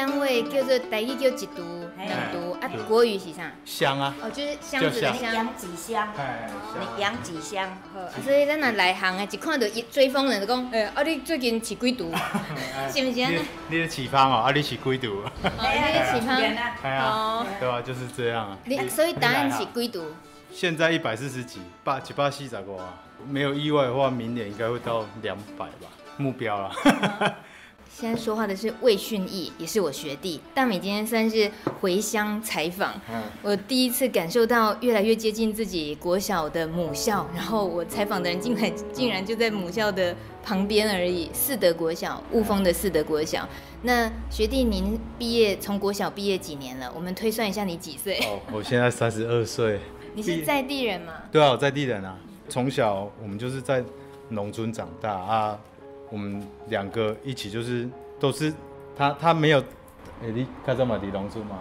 单位叫做台语叫一度、两度啊，国语是啥？香啊。哦，就是箱子的箱。养几箱？你养几箱？所以咱若内行的，一看到一追风人就讲，哎，啊你最近饲几度？是不是？你你是饲芳哦，啊你饲几度？哦，你是饲芳。哎呀，对啊，就是这样啊。你所以答案是几度？现在一百四十几，八一百四十个啊，没有意外的话，明年应该会到两百吧，目标了。现在说话的是魏训义，也是我学弟。大美今天算是回乡采访，我第一次感受到越来越接近自己国小的母校，然后我采访的人竟然竟然就在母校的旁边而已，四德国小，雾峰的四德国小。那学弟您毕业从国小毕业几年了？我们推算一下你几岁？哦，我现在三十二岁。你是在地人吗？对啊，我在地人啊。从小我们就是在农村长大啊。我们两个一起就是都是他他没有，哎，你看这么的农村吗？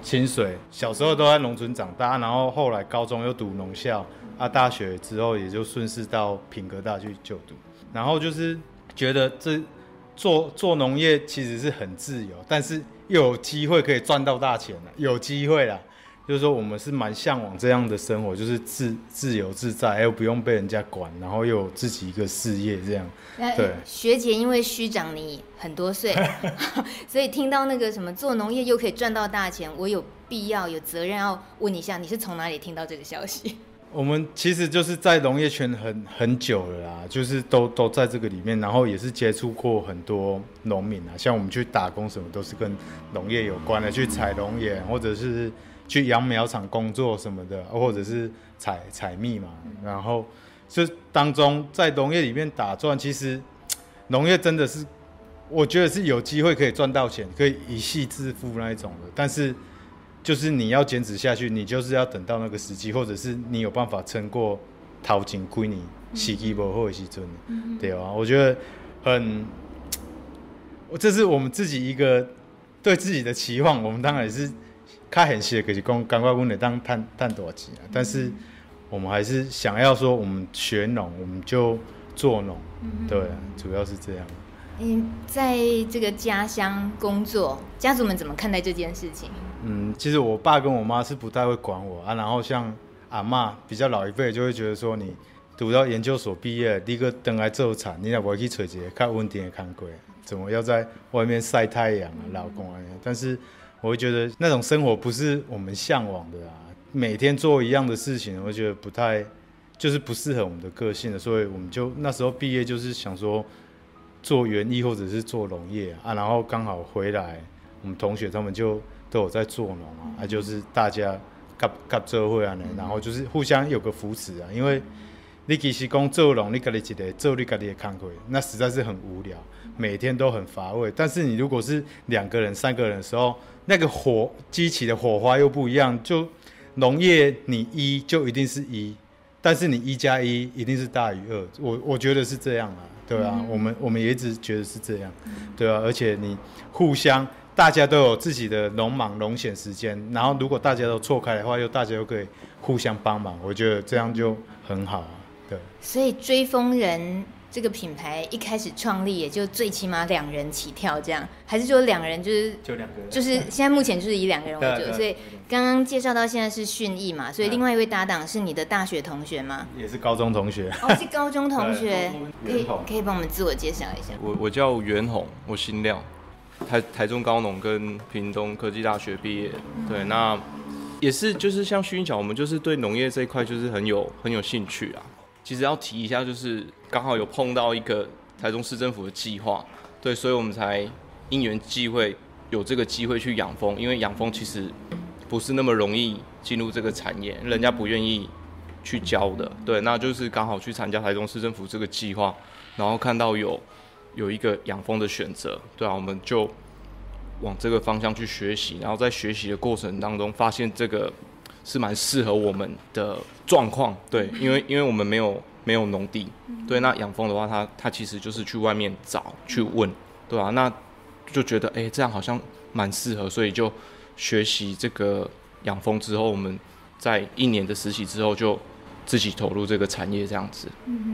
清水小时候都在农村长大，然后后来高中又读农校啊，大学之后也就顺势到品格大去就读。然后就是觉得这做做农业其实是很自由，但是又有机会可以赚到大钱了，有机会啦。就是说，我们是蛮向往这样的生活，就是自自由自在，又不用被人家管，然后又有自己一个事业这样。对，学姐因为虚长你很多岁，所以听到那个什么做农业又可以赚到大钱，我有必要有责任要问一下，你是从哪里听到这个消息？我们其实就是在农业圈很很久了啦，就是都都在这个里面，然后也是接触过很多农民啊，像我们去打工什么都是跟农业有关的，去采龙眼或者是。去养苗场工作什么的，或者是采采蜜嘛，然后就当中在农业里面打转，其实农业真的是，我觉得是有机会可以赚到钱，可以一夕致富那一种的。但是就是你要坚持下去，你就是要等到那个时机，或者是你有办法撑过头前几年时机不好的时阵，对吧？我觉得很，这是我们自己一个对自己的期望，我们当然也是。较现实的就是讲，感觉阮会当探探大钱啊！但是我们还是想要说，我们学农，我们就做农，对，主要是这样。嗯，在这个家乡工作，家族们怎么看待这件事情？嗯，其实我爸跟我妈是不太会管我啊。然后像阿嬷比较老一辈，就会觉得说，你读到研究所毕业，你个登来做产，你也不会去找一个较稳定的工作，怎么要在外面晒太阳啊、老公啊？但是。我会觉得那种生活不是我们向往的啊，每天做一样的事情，我觉得不太，就是不适合我们的个性的，所以我们就那时候毕业就是想说做园艺或者是做农业啊，然后刚好回来，我们同学他们就都有在做农啊，啊就是大家各各做伙啊，然后就是互相有个扶持啊，因为你其实讲做农，你家己一个做你家己的工作，那实在是很无聊，每天都很乏味。但是你如果是两个人、三个人的时候，那个火激起的火花又不一样，就农业你一就一定是一，但是你一加一一定是大于二，我我觉得是这样啊，对啊，我们我们也一直觉得是这样，对啊，而且你互相大家都有自己的农忙农闲时间，然后如果大家都错开的话，又大家又可以互相帮忙，我觉得这样就很好，对。所以追风人。这个品牌一开始创立也就最起码两人起跳，这样还是说两人就是就两个人，就是现在目前就是以两个人为主，所以刚刚介绍到现在是训义嘛，所以另外一位搭档是你的大学同学吗？也是高中同学，哦，是高中同学，可以可以帮我们自我介绍一下。我我叫袁宏，我姓廖，台台中高农跟屏东科技大学毕业，对，那也是就是像训义讲，我们就是对农业这一块就是很有很有兴趣啊。其实要提一下，就是刚好有碰到一个台中市政府的计划，对，所以我们才因缘际会有这个机会去养蜂，因为养蜂其实不是那么容易进入这个产业，人家不愿意去教的，对，那就是刚好去参加台中市政府这个计划，然后看到有有一个养蜂的选择，对啊，我们就往这个方向去学习，然后在学习的过程当中发现这个。是蛮适合我们的状况，对，因为因为我们没有没有农地，对，那养蜂的话，它它其实就是去外面找去问，对吧、啊？那就觉得哎、欸，这样好像蛮适合，所以就学习这个养蜂之后，我们在一年的实习之后，就自己投入这个产业这样子，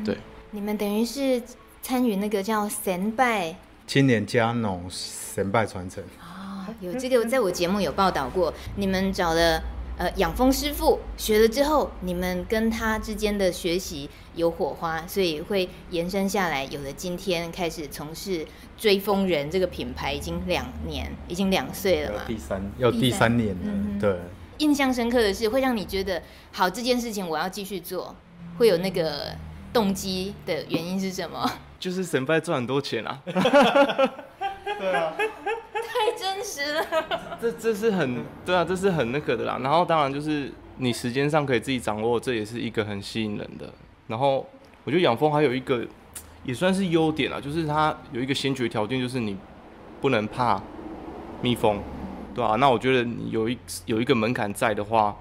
对。你们等于是参与那个叫神拜青年家农神拜传承。哦，有这个，在我节目有报道过，你们找了呃养蜂师傅学了之后，你们跟他之间的学习有火花，所以会延伸下来，有了今天开始从事追蜂人这个品牌，已经两年，已经两岁了嘛，第三要第三年了，嗯、对。印象深刻的是，会让你觉得好这件事情我要继续做，会有那个动机的原因是什么？就是神拜赚很多钱啊！对啊，太真实了。这这是很对啊，这是很那个的啦。然后当然就是你时间上可以自己掌握，这也是一个很吸引人的。然后我觉得养蜂还有一个也算是优点啊，就是它有一个先决条件，就是你不能怕蜜蜂。对啊，那我觉得你有一有一个门槛在的话，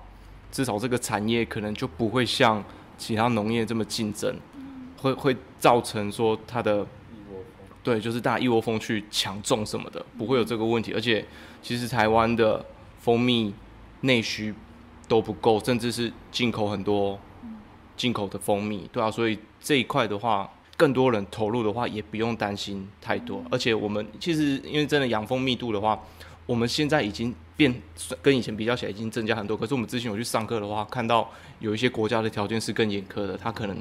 至少这个产业可能就不会像其他农业这么竞争，会会造成说它的，对，就是大家一窝蜂去抢种什么的，不会有这个问题。而且其实台湾的蜂蜜内需都不够，甚至是进口很多进口的蜂蜜，对啊，所以这一块的话，更多人投入的话，也不用担心太多。而且我们其实因为真的养蜂密度的话。我们现在已经变跟以前比较起来已经增加很多，可是我们之前有去上课的话，看到有一些国家的条件是更严苛的，他可能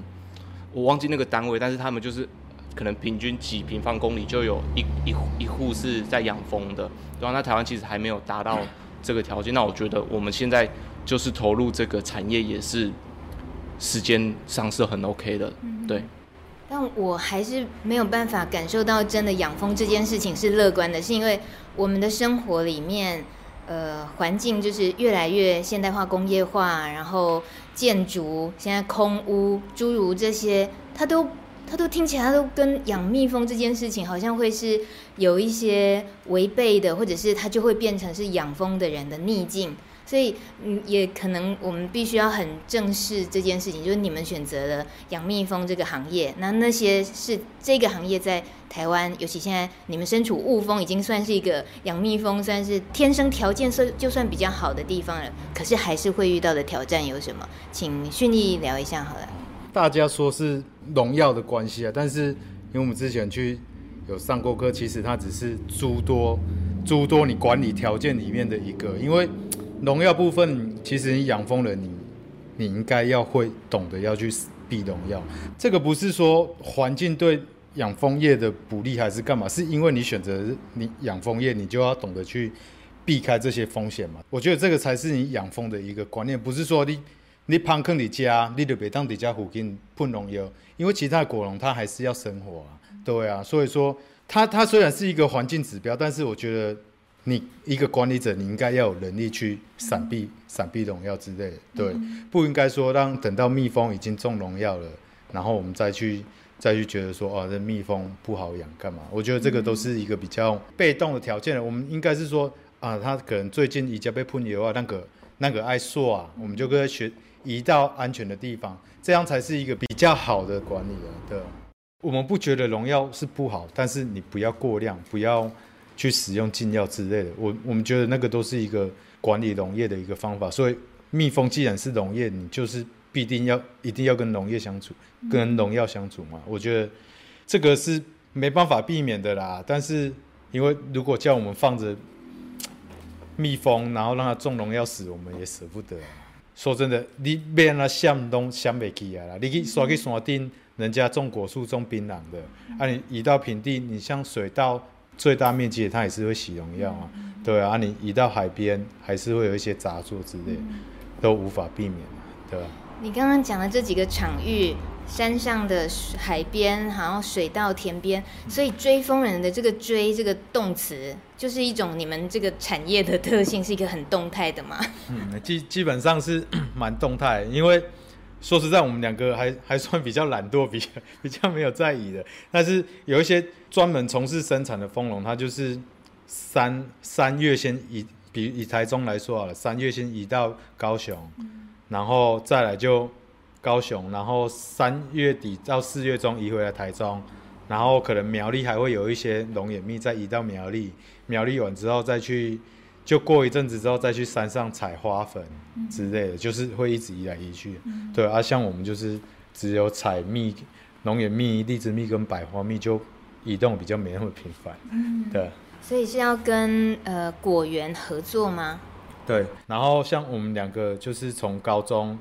我忘记那个单位，但是他们就是可能平均几平方公里就有一一一户是在养蜂的，然后那台湾其实还没有达到这个条件，那我觉得我们现在就是投入这个产业也是时间上是很 OK 的，对。但我还是没有办法感受到真的养蜂这件事情是乐观的，是因为我们的生活里面，呃，环境就是越来越现代化、工业化，然后建筑现在空屋，诸如这些，它都它都听起来它都跟养蜜蜂这件事情好像会是有一些违背的，或者是它就会变成是养蜂的人的逆境。所以，嗯，也可能我们必须要很正视这件事情，就是你们选择了养蜜蜂这个行业，那那些是这个行业在台湾，尤其现在你们身处雾峰，已经算是一个养蜜蜂算是天生条件算就算比较好的地方了，可是还是会遇到的挑战有什么？请绚丽聊一下好了。大家说是农药的关系啊，但是因为我们之前去有上过课，其实它只是诸多诸多你管理条件里面的一个，因为。农药部分，其实你养蜂人你，你应该要会懂得要去避农药。这个不是说环境对养蜂业的不利还是干嘛，是因为你选择你养蜂业，你就要懂得去避开这些风险嘛。我觉得这个才是你养蜂的一个观念，不是说你你攀坑你家，你就别当底家附近喷农药，因为其他的果农他还是要生活啊，对啊。所以说，它它虽然是一个环境指标，但是我觉得。你一个管理者，你应该要有能力去闪避、闪避农药之类的，对，不应该说让等到蜜蜂已经中农药了，然后我们再去再去觉得说，哦，这蜜蜂不好养干嘛？我觉得这个都是一个比较被动的条件了。我们应该是说，啊，他可能最近已经被喷油啊，那个那个爱硕啊，我们就跟他学移到安全的地方，这样才是一个比较好的管理了。对，我们不觉得农药是不好，但是你不要过量，不要。去使用禁药之类的，我我们觉得那个都是一个管理农业的一个方法。所以蜜蜂既然是农业，你就是必定要一定要跟农业相处，跟农药相处嘛。我觉得这个是没办法避免的啦。但是因为如果叫我们放着蜜蜂，然后让它中农药死，我们也舍不得。说真的，你别让它想都想袂起来啦。你去刷去山顶，人家种果树、种槟榔的，啊，你移到平地，你像水稻。最大面积的它也是会洗农药啊，对啊，你移到海边还是会有一些杂作之类，都无法避免，对吧？你刚刚讲的这几个场域，山上的海边，然后水稻田边，所以追风人的这个追这个动词，就是一种你们这个产业的特性，是一个很动态的嘛？嗯，基基本上是 蛮动态，因为。说实在，我们两个还还算比较懒惰，比较 比较没有在意的。但是有一些专门从事生产的蜂农，他就是三三月先移，比以台中来说好了，三月先移到高雄，然后再来就高雄，然后三月底到四月中移回来台中，然后可能苗栗还会有一些龙眼蜜再移到苗栗，苗栗完之后再去。就过一阵子之后再去山上采花粉之类的，嗯、就是会一直移来移去。嗯、对啊，像我们就是只有采蜜、龙眼蜜、荔枝蜜跟百花蜜，就移动比较没那么频繁。嗯，对。所以是要跟呃果园合作吗？对。然后像我们两个就是从高中、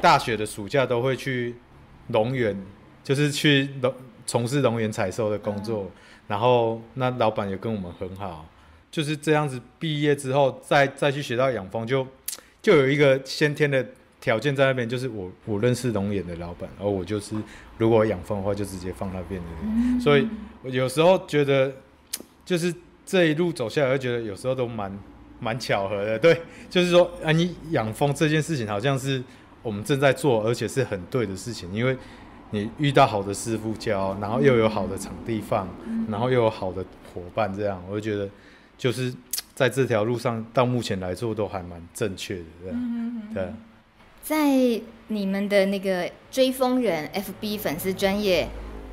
大学的暑假都会去龙园，就是去龙从事龙园采收的工作。嗯、然后那老板也跟我们很好，就是这样子。毕业之后再再去学到养蜂，就就有一个先天的条件在那边，就是我我认识龙园的老板，然后我就是如果养蜂的话，就直接放那边的。嗯、所以我有时候觉得就是。这一路走下来，会觉得有时候都蛮蛮巧合的，对，就是说啊，你养蜂这件事情好像是我们正在做，而且是很对的事情，因为你遇到好的师傅教，然后又有好的场地放，然后又有好的伙伴，这样我就觉得就是在这条路上到目前来做都还蛮正确的，对，对。在你们的那个追蜂人 FB 粉丝专业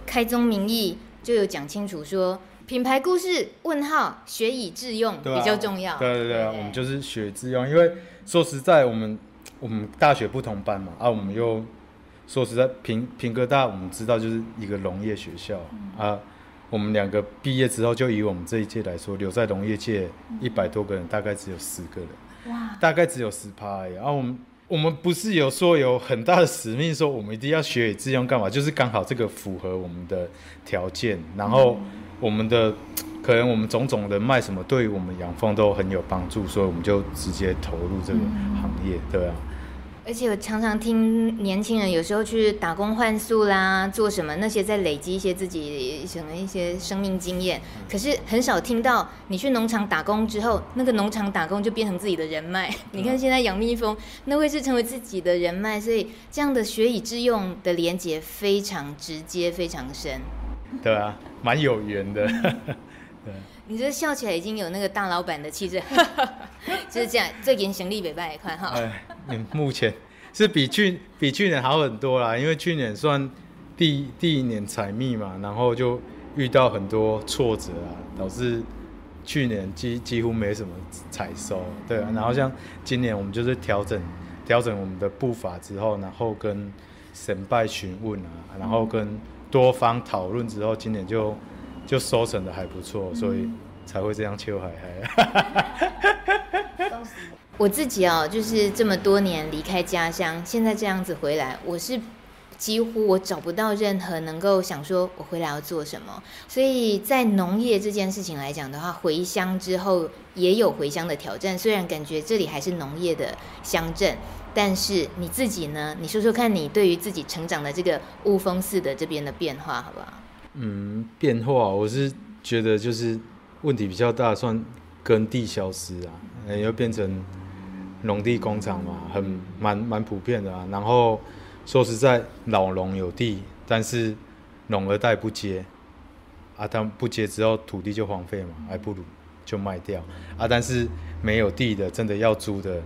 开宗明义就有讲清楚说。品牌故事问号学以致用比较重要。对对对，我们就是学以致用，因为说实在，我们我们大学不同班嘛，啊，我们又说实在，平平哥大我们知道就是一个农业学校啊，我们两个毕业之后，就以我们这一届来说，留在农业界一百多个人，大概只有十个人，哇，大概只有十趴而已。啊，我们我们不是有说有很大的使命，说我们一定要学以致用干嘛？就是刚好这个符合我们的条件，然后。我们的可能我们种种的卖什么，对于我们养蜂都很有帮助，所以我们就直接投入这个行业，对啊。而且我常常听年轻人有时候去打工换宿啦，做什么那些在累积一些自己什么一些生命经验，可是很少听到你去农场打工之后，那个农场打工就变成自己的人脉。你看现在养蜜蜂，那会是成为自己的人脉，所以这样的学以致用的连接非常直接，非常深。对啊，蛮有缘的。对，你这笑起来已经有那个大老板的气质，就是这样。最近行李北拜也快哈。哎，你目前是比去比去年好很多啦，因为去年算第第一年采蜜嘛，然后就遇到很多挫折啊，导致去年几几乎没什么采收。对啊，然后像今年我们就是调整调整我们的步伐之后，然后跟神拜询问啊，然后跟。多方讨论之后，今年就就收成的还不错，嗯、所以才会这样秋海海。我自己哦，就是这么多年离开家乡，现在这样子回来，我是几乎我找不到任何能够想说我回来要做什么。所以在农业这件事情来讲的话，回乡之后也有回乡的挑战，虽然感觉这里还是农业的乡镇。但是你自己呢？你说说看你对于自己成长的这个雾峰寺的这边的变化，好不好？嗯，变化我是觉得就是问题比较大，算耕地消失啊，嗯，又变成农地工厂嘛，很蛮蛮普遍的啊。然后说实在，老农有地，但是农二代不接啊，他不接之后土地就荒废嘛，还不如就卖掉啊。但是没有地的，真的要租的。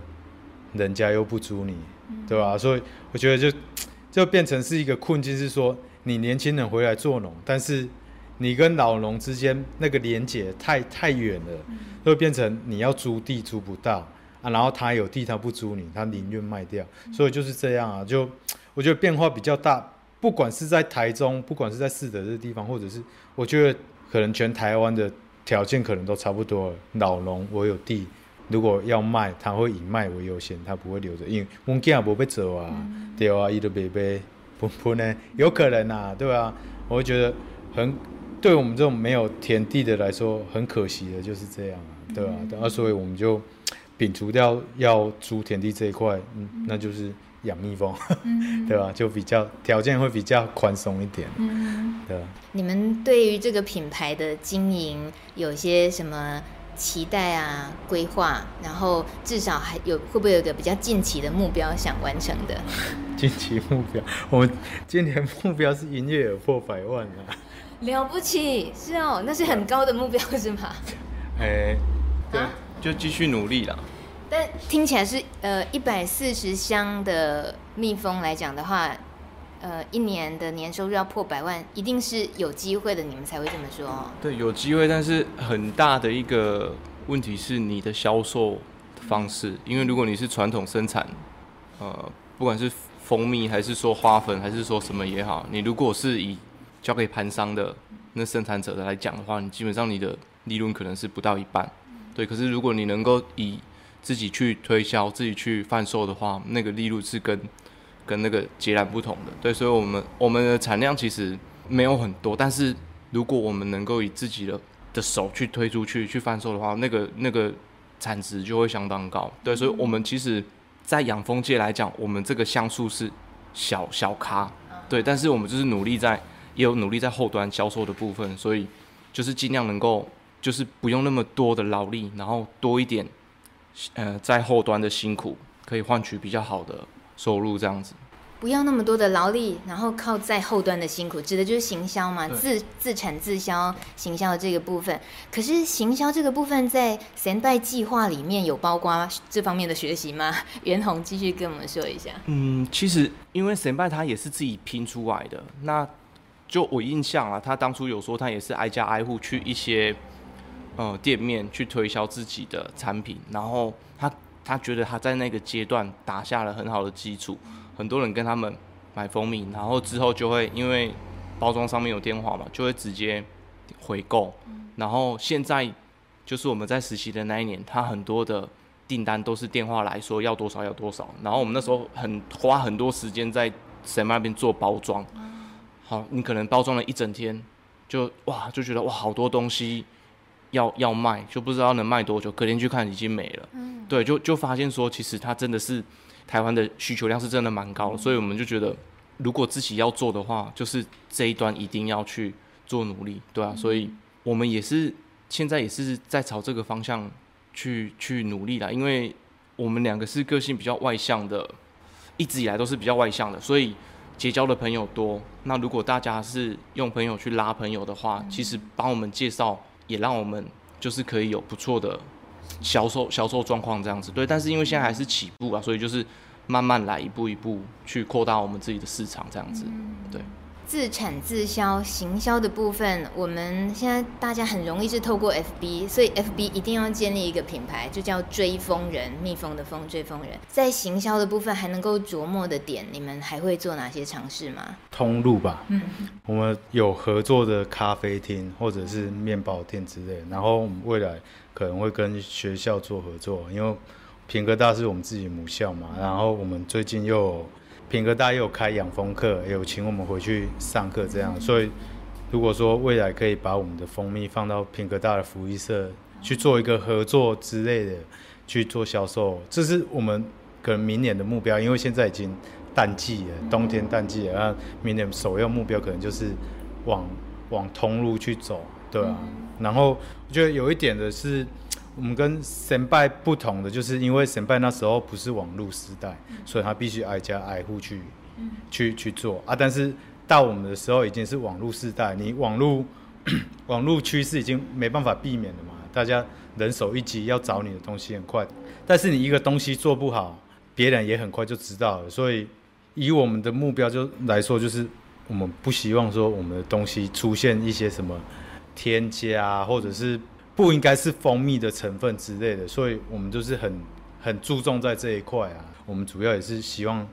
人家又不租你，对吧？所以我觉得就就变成是一个困境，是说你年轻人回来做农，但是你跟老农之间那个连接太太远了，会变成你要租地租不到啊，然后他有地他不租你，他宁愿卖掉，所以就是这样啊。就我觉得变化比较大，不管是在台中，不管是在四德这个地方，或者是我觉得可能全台湾的条件可能都差不多了。老农我有地。如果要卖，他会以卖为优先，他不会留着，因为我们囝无要做啊，嗯、对啊，伊都白白不不呢，有可能啊，对啊，我会觉得很，对我们这种没有田地的来说，很可惜的就是这样啊，对啊，嗯、啊，所以我们就摒除掉要租田地这一块，嗯，那就是养蜜蜂，嗯、对吧？就比较条件会比较宽松一点，嗯，对。你们对于这个品牌的经营有些什么？期待啊，规划，然后至少还有会不会有一个比较近期的目标想完成的？近期目标，我们今年目标是营业额破百万啊！了不起，是哦，那是很高的目标是吗？哎，对，啊、就继续努力啦。但听起来是呃一百四十箱的蜜蜂来讲的话。呃，一年的年收入要破百万，一定是有机会的，你们才会这么说。对，有机会，但是很大的一个问题是你的销售方式，因为如果你是传统生产，呃，不管是蜂蜜还是说花粉还是说什么也好，你如果是以交给盘商的那生产者的来讲的话，你基本上你的利润可能是不到一半，对。可是如果你能够以自己去推销、自己去贩售的话，那个利润是跟跟那个截然不同的，对。所以我们我们的产量其实没有很多，但是如果我们能够以自己的的手去推出去去贩售的话，那个那个产值就会相当高，对。所以我们其实，在养蜂界来讲，我们这个像素是小小咖，对。但是我们就是努力在。也有努力在后端销售的部分，所以就是尽量能够，就是不用那么多的劳力，然后多一点，呃，在后端的辛苦，可以换取比较好的收入，这样子。不要那么多的劳力，然后靠在后端的辛苦，指的就是行销嘛，自自产自销行销的这个部分。可是行销这个部分在 Sendai 计划里面有包括这方面的学习吗？袁弘继续跟我们说一下。嗯，其实因为 Sendai 他也是自己拼出来的，那。就我印象啊，他当初有说他也是挨家挨户去一些呃店面去推销自己的产品，然后他他觉得他在那个阶段打下了很好的基础，很多人跟他们买蜂蜜，然后之后就会因为包装上面有电话嘛，就会直接回购，然后现在就是我们在实习的那一年，他很多的订单都是电话来说要多少要多少，然后我们那时候很花很多时间在神那边做包装。好，你可能包装了一整天，就哇就觉得哇好多东西要要卖，就不知道能卖多久。隔天去看已经没了，嗯，对，就就发现说其实它真的是台湾的需求量是真的蛮高的，所以我们就觉得如果自己要做的话，就是这一端一定要去做努力，对啊，所以我们也是现在也是在朝这个方向去去努力啦，因为我们两个是个性比较外向的，一直以来都是比较外向的，所以。结交的朋友多，那如果大家是用朋友去拉朋友的话，其实帮我们介绍也让我们就是可以有不错的销售销售状况这样子。对，但是因为现在还是起步啊，所以就是慢慢来，一步一步去扩大我们自己的市场这样子。对。自产自销行销的部分，我们现在大家很容易是透过 FB，所以 FB 一定要建立一个品牌，就叫追风人，蜜蜂的蜂，追风人。在行销的部分还能够琢磨的点，你们还会做哪些尝试吗？通路吧，嗯，我们有合作的咖啡厅或者是面包店之类，然后我们未来可能会跟学校做合作，因为屏科大是我们自己母校嘛，然后我们最近又。品格大也有开养蜂课，也有请我们回去上课，这样。所以，如果说未来可以把我们的蜂蜜放到品格大的福利社去做一个合作之类的，去做销售，这是我们可能明年的目标。因为现在已经淡季了，冬天淡季了，那明年首要目标可能就是往往通路去走，对啊。然后我觉得有一点的是。我们跟神拜不同的，就是因为神拜那时候不是网络时代，所以他必须挨家挨户去，去去做啊。但是到我们的时候已经是网络时代，你网络 网络趋势已经没办法避免了嘛。大家人手一机，要找你的东西很快，但是你一个东西做不好，别人也很快就知道了。所以以我们的目标就来说，就是我们不希望说我们的东西出现一些什么添加或者是。不应该是蜂蜜的成分之类的，所以我们就是很很注重在这一块啊。我们主要也是希望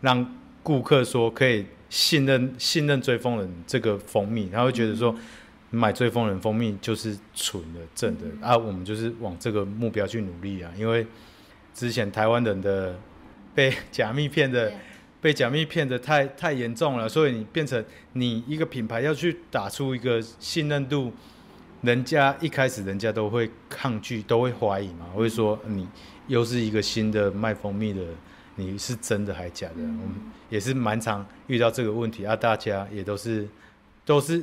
让顾客说可以信任信任追风人这个蜂蜜，他会觉得说买追风人蜂蜜就是纯的正的啊。我们就是往这个目标去努力啊。因为之前台湾人的被假蜜骗的被假蜜骗的太太严重了，所以你变成你一个品牌要去打出一个信任度。人家一开始人家都会抗拒，都会怀疑嘛，会说你又是一个新的卖蜂蜜的，你是真的还假的？嗯、我们也是蛮常遇到这个问题啊，大家也都是都是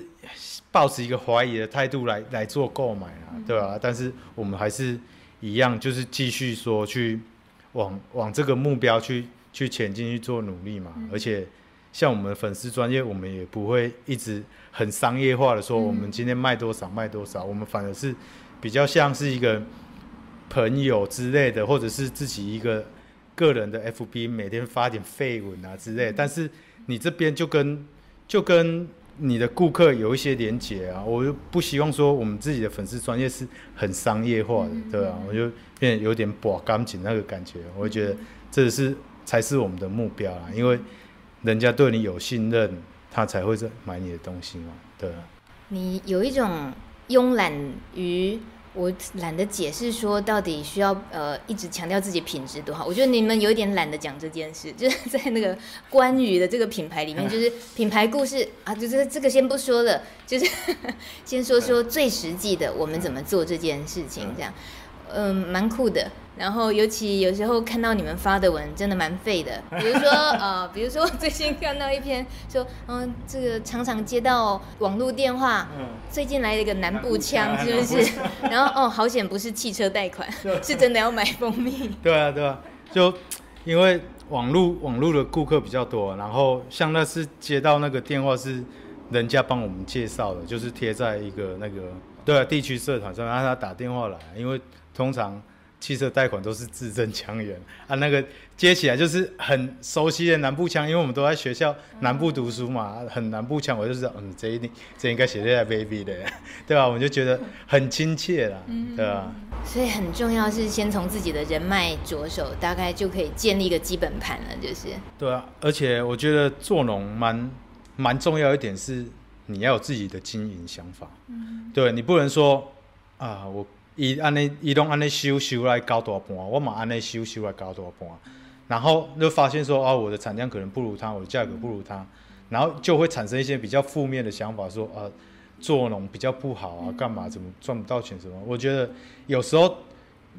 抱持一个怀疑的态度来来做购买啊，对吧、啊？但是我们还是一样，就是继续说去往往这个目标去去前进去做努力嘛，而且。像我们的粉丝专业，我们也不会一直很商业化的说，我们今天卖多少卖多少，我们反而是比较像是一个朋友之类的，或者是自己一个个人的 FB，每天发点废文啊之类。但是你这边就跟就跟你的顾客有一些连结啊，我就不希望说我们自己的粉丝专业是很商业化的，对啊？我就变得有点把钢琴那个感觉，我觉得这是才是我们的目标啊，因为。人家对你有信任，他才会买你的东西嘛，对。你有一种慵懒于。我懒得解释说到底需要呃一直强调自己品质多好，我觉得你们有一点懒得讲这件事，就是在那个关于的这个品牌里面，就是品牌故事啊，就是这个先不说了，就是 先说说最实际的我们怎么做这件事情，这样，嗯，蛮酷的。然后，尤其有时候看到你们发的文，真的蛮废的。比如说，呃，比如说最近看到一篇说，嗯，这个常常接到网络电话，嗯，最近来了一个南部腔，是不是？然后，哦，好险不是汽车贷款，是真的要买蜂蜜。对啊，对啊，就因为网络网络的顾客比较多，然后像那次接到那个电话是人家帮我们介绍的，就是贴在一个那个对啊地区社团上，然后他打电话来，因为通常。汽车贷款都是字正腔圆啊，那个接起来就是很熟悉的南部腔，因为我们都在学校南部读书嘛，很南部腔，我就知道，嗯，这一定这应该写在 baby 的，对吧？我们就觉得很亲切啦，对吧？所以很重要是先从自己的人脉着手，大概就可以建立一个基本盘了，就是。对啊，而且我觉得做农蛮蛮重要一点是，你要有自己的经营想法，嗯，对你不能说啊我。伊安尼，伊拢安尼修修来高大盘，我嘛安尼修修来高大盘，然后就发现说，哦，我的产量可能不如他，我的价格不如他，然后就会产生一些比较负面的想法，说，啊，做农比较不好啊，干嘛，怎么赚不到钱什么？我觉得有时候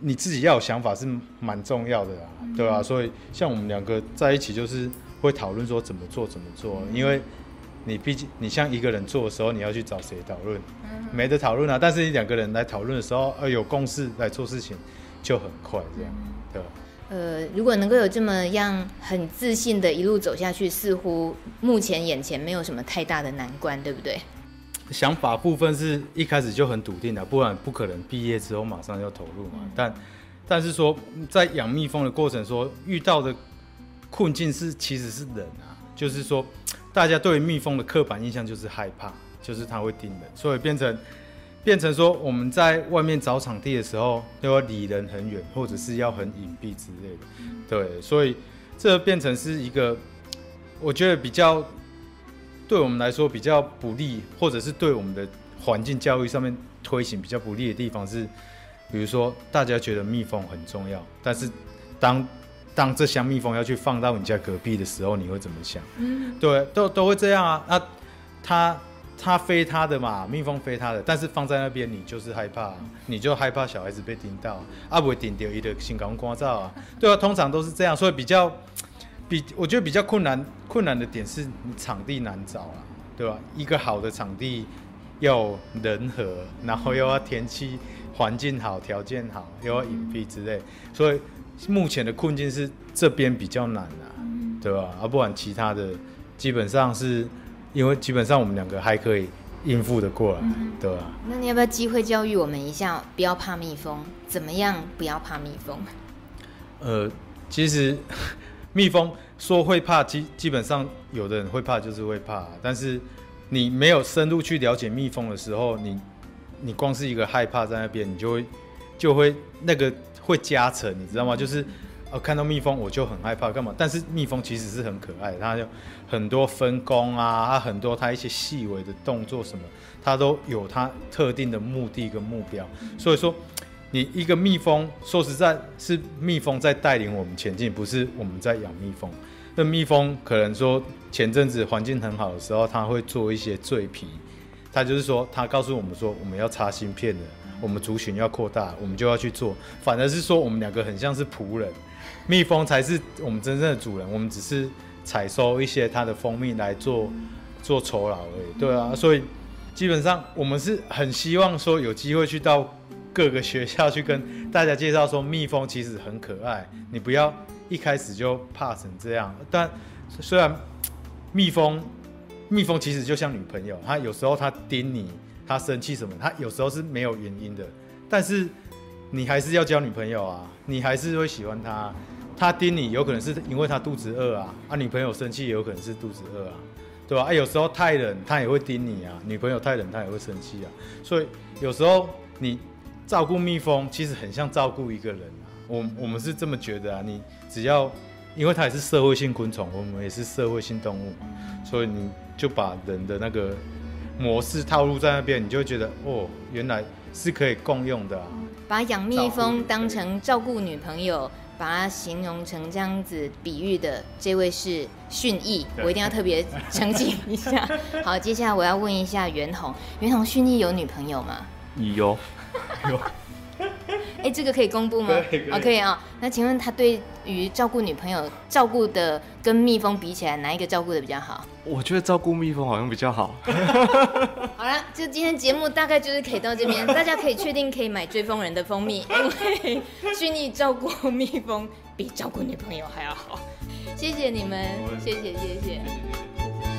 你自己要有想法是蛮重要的啊，对吧？所以像我们两个在一起，就是会讨论说怎么做怎么做，因为。你毕竟，你像一个人做的时候，你要去找谁讨论？没得讨论啊。但是你两个人来讨论的时候，呃，有共识来做事情，就很快这样，对吧？呃，如果能够有这么样很自信的一路走下去，似乎目前眼前没有什么太大的难关，对不对？想法部分是一开始就很笃定的，不然不可能毕业之后马上要投入嘛。但，但是说在养蜜蜂的过程说遇到的困境是其实是人啊，就是说。大家对蜜蜂的刻板印象就是害怕，就是它会叮人，所以变成变成说我们在外面找场地的时候都要离人很远，或者是要很隐蔽之类的。对，所以这变成是一个我觉得比较对我们来说比较不利，或者是对我们的环境教育上面推行比较不利的地方是，比如说大家觉得蜜蜂很重要，但是当当这箱蜜蜂要去放到你家隔壁的时候，你会怎么想？嗯，对，都都会这样啊。那它它飞它的嘛，蜜蜂飞它的，但是放在那边，你就是害怕，你就害怕小孩子被叮到，啊，不会叮到，伊就先赶快关照啊。对啊，通常都是这样，所以比较比我觉得比较困难困难的点是你场地难找啊，对吧？一个好的场地要人和，然后又要天气环境好，条件好，又要隐蔽之类，所以。目前的困境是这边比较难啊，对吧？而、啊、不管其他的基本上是，因为基本上我们两个还可以应付的过来，对吧？那你要不要机会教育我们一下，不要怕蜜蜂？怎么样不要怕蜜蜂？呃，其实 蜜蜂说会怕，基基本上有的人会怕就是会怕，但是你没有深入去了解蜜蜂的时候，你你光是一个害怕在那边，你就会就会那个。会加成，你知道吗？就是，呃，看到蜜蜂我就很害怕，干嘛？但是蜜蜂其实是很可爱的，它有很多分工啊，它很多它一些细微的动作什么，它都有它特定的目的跟目标。所以说，你一个蜜蜂，说实在，是蜜蜂在带领我们前进，不是我们在养蜜蜂。那蜜蜂可能说前阵子环境很好的时候，它会做一些醉皮，它就是说，它告诉我们说，我们要插芯片的。我们族群要扩大，我们就要去做。反而是说，我们两个很像是仆人，蜜蜂才是我们真正的主人。我们只是采收一些它的蜂蜜来做做酬劳而已。对啊，所以基本上我们是很希望说有机会去到各个学校去跟大家介绍说，蜜蜂其实很可爱。你不要一开始就怕成这样。但虽然蜜蜂，蜜蜂其实就像女朋友，它有时候它叮你。他生气什么？他有时候是没有原因的，但是你还是要交女朋友啊，你还是会喜欢他。他盯你，有可能是因为他肚子饿啊，啊，女朋友生气也有可能是肚子饿啊，对吧？啊，有时候太冷，他也会盯你啊，女朋友太冷，他也会生气啊。所以有时候你照顾蜜蜂，其实很像照顾一个人啊。我我们是这么觉得啊，你只要，因为它也是社会性昆虫，我们也是社会性动物，所以你就把人的那个。模式套路在那边，你就会觉得哦，原来是可以共用的啊。把养蜜蜂当成照顾女朋友，把它形容成这样子比喻的这位是训义，我一定要特别澄清一下。好，接下来我要问一下袁弘，袁弘训义有女朋友吗？有，有。哎、欸，这个可以公布吗？可以啊、哦。那请问他对于照顾女朋友照顾的跟蜜蜂比起来，哪一个照顾的比较好？我觉得照顾蜜蜂好像比较好。好了，就今天节目大概就是可以到这边，大家可以确定可以买追风人的蜂蜜，因为 训义照顾蜜蜂比照顾女朋友还要好。谢谢你们，谢谢谢谢。谢谢谢谢